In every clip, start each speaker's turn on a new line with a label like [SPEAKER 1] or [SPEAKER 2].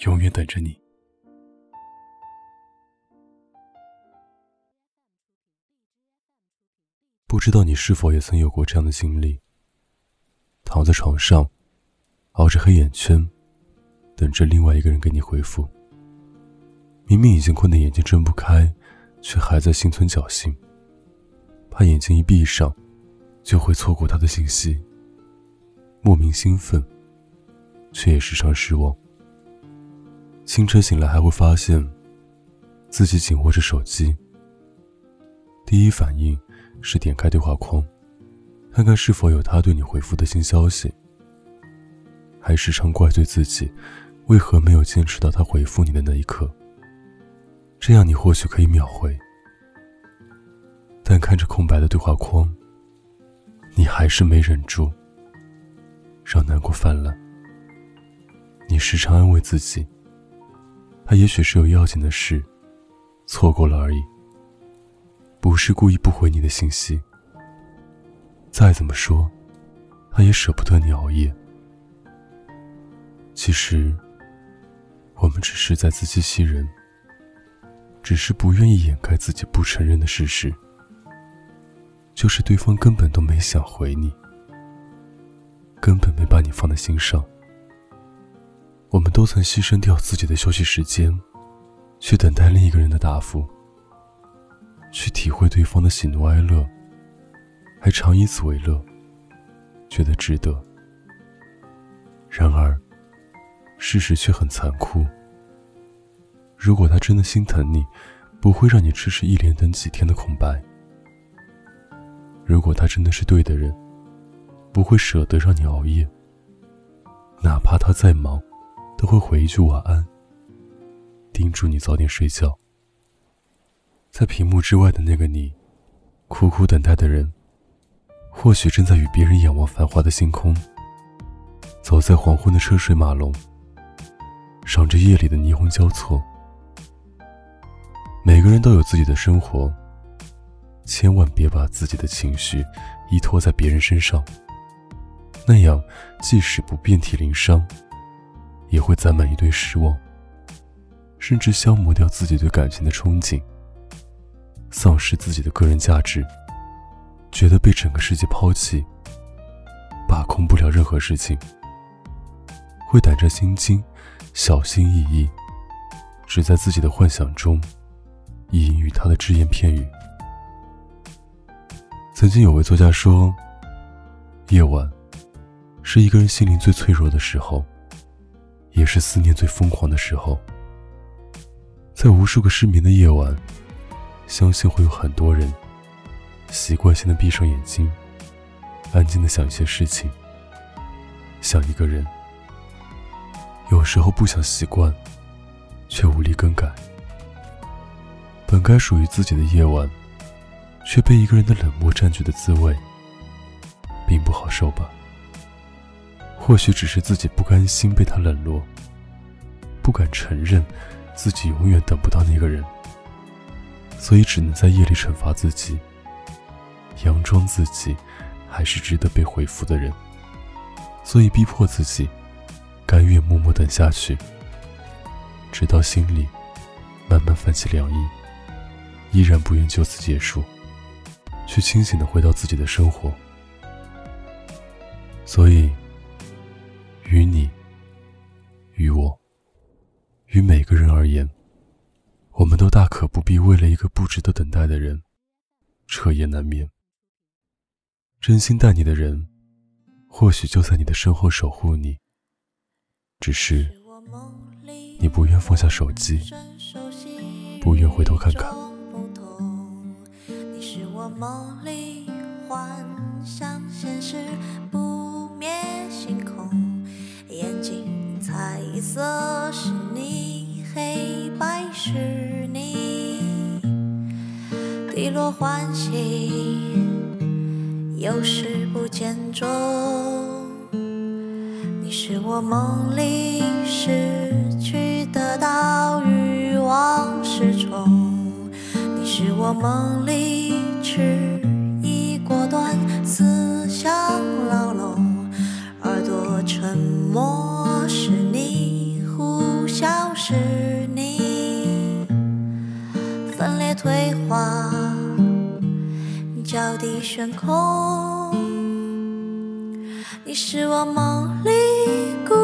[SPEAKER 1] 永远等着你。
[SPEAKER 2] 不知道你是否也曾有过这样的经历：躺在床上，熬着黑眼圈，等着另外一个人给你回复。明明已经困得眼睛睁不开，却还在心存侥幸，怕眼睛一闭上，就会错过他的信息。莫名兴奋，却也时常失望。清晨醒来，还会发现自己紧握着手机，第一反应是点开对话框，看看是否有他对你回复的新消息，还时常怪罪自己，为何没有坚持到他回复你的那一刻。这样你或许可以秒回，但看着空白的对话框，你还是没忍住，让难过泛滥。你时常安慰自己，他也许是有要紧的事，错过了而已，不是故意不回你的信息。再怎么说，他也舍不得你熬夜。其实，我们只是在自欺欺人。只是不愿意掩盖自己不承认的事实，就是对方根本都没想回你，根本没把你放在心上。我们都曾牺牲掉自己的休息时间，去等待另一个人的答复，去体会对方的喜怒哀乐，还常以此为乐，觉得值得。然而，事实却很残酷。如果他真的心疼你，不会让你迟迟一连等几天的空白。如果他真的是对的人，不会舍得让你熬夜。哪怕他再忙，都会回一句晚安，叮嘱你早点睡觉。在屏幕之外的那个你，苦苦等待的人，或许正在与别人仰望繁华的星空，走在黄昏的车水马龙，赏着夜里的霓虹交错。每个人都有自己的生活，千万别把自己的情绪依托在别人身上。那样，即使不遍体鳞伤，也会攒满一堆失望，甚至消磨掉自己对感情的憧憬，丧失自己的个人价值，觉得被整个世界抛弃，把控不了任何事情，会胆战心惊，小心翼翼，只在自己的幻想中。意淫于他的只言片语。曾经有位作家说：“夜晚是一个人心灵最脆弱的时候，也是思念最疯狂的时候。在无数个失眠的夜晚，相信会有很多人习惯性的闭上眼睛，安静的想一些事情，想一个人。有时候不想习惯，却无力更改。”本该属于自己的夜晚，却被一个人的冷漠占据的滋味，并不好受吧？或许只是自己不甘心被他冷落，不敢承认自己永远等不到那个人，所以只能在夜里惩罚自己，佯装自己还是值得被回复的人，所以逼迫自己，甘愿默默等下去，直到心里慢慢泛起凉意。依然不愿就此结束，去清醒的回到自己的生活。所以，于你，于我，于每个人而言，我们都大可不必为了一个不值得等待的人，彻夜难眠。真心待你的人，或许就在你的身后守护你。只是，你不愿放下手机，不愿回头看看。
[SPEAKER 3] 梦里色是你，黑白是你，低落欢喜，有时不见踪。你是我梦里失去得到欲望失重，你是我梦里痴你，分裂退化，脚底悬空。你是我梦里孤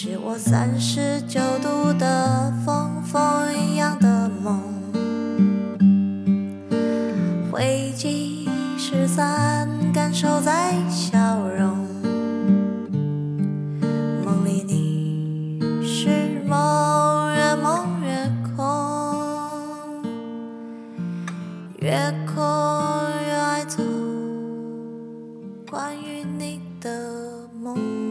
[SPEAKER 3] 是我三十九度的风，风一样的梦，灰烬失散，感受在笑容。梦里你是梦，越梦越空，越空越爱走关于你的梦。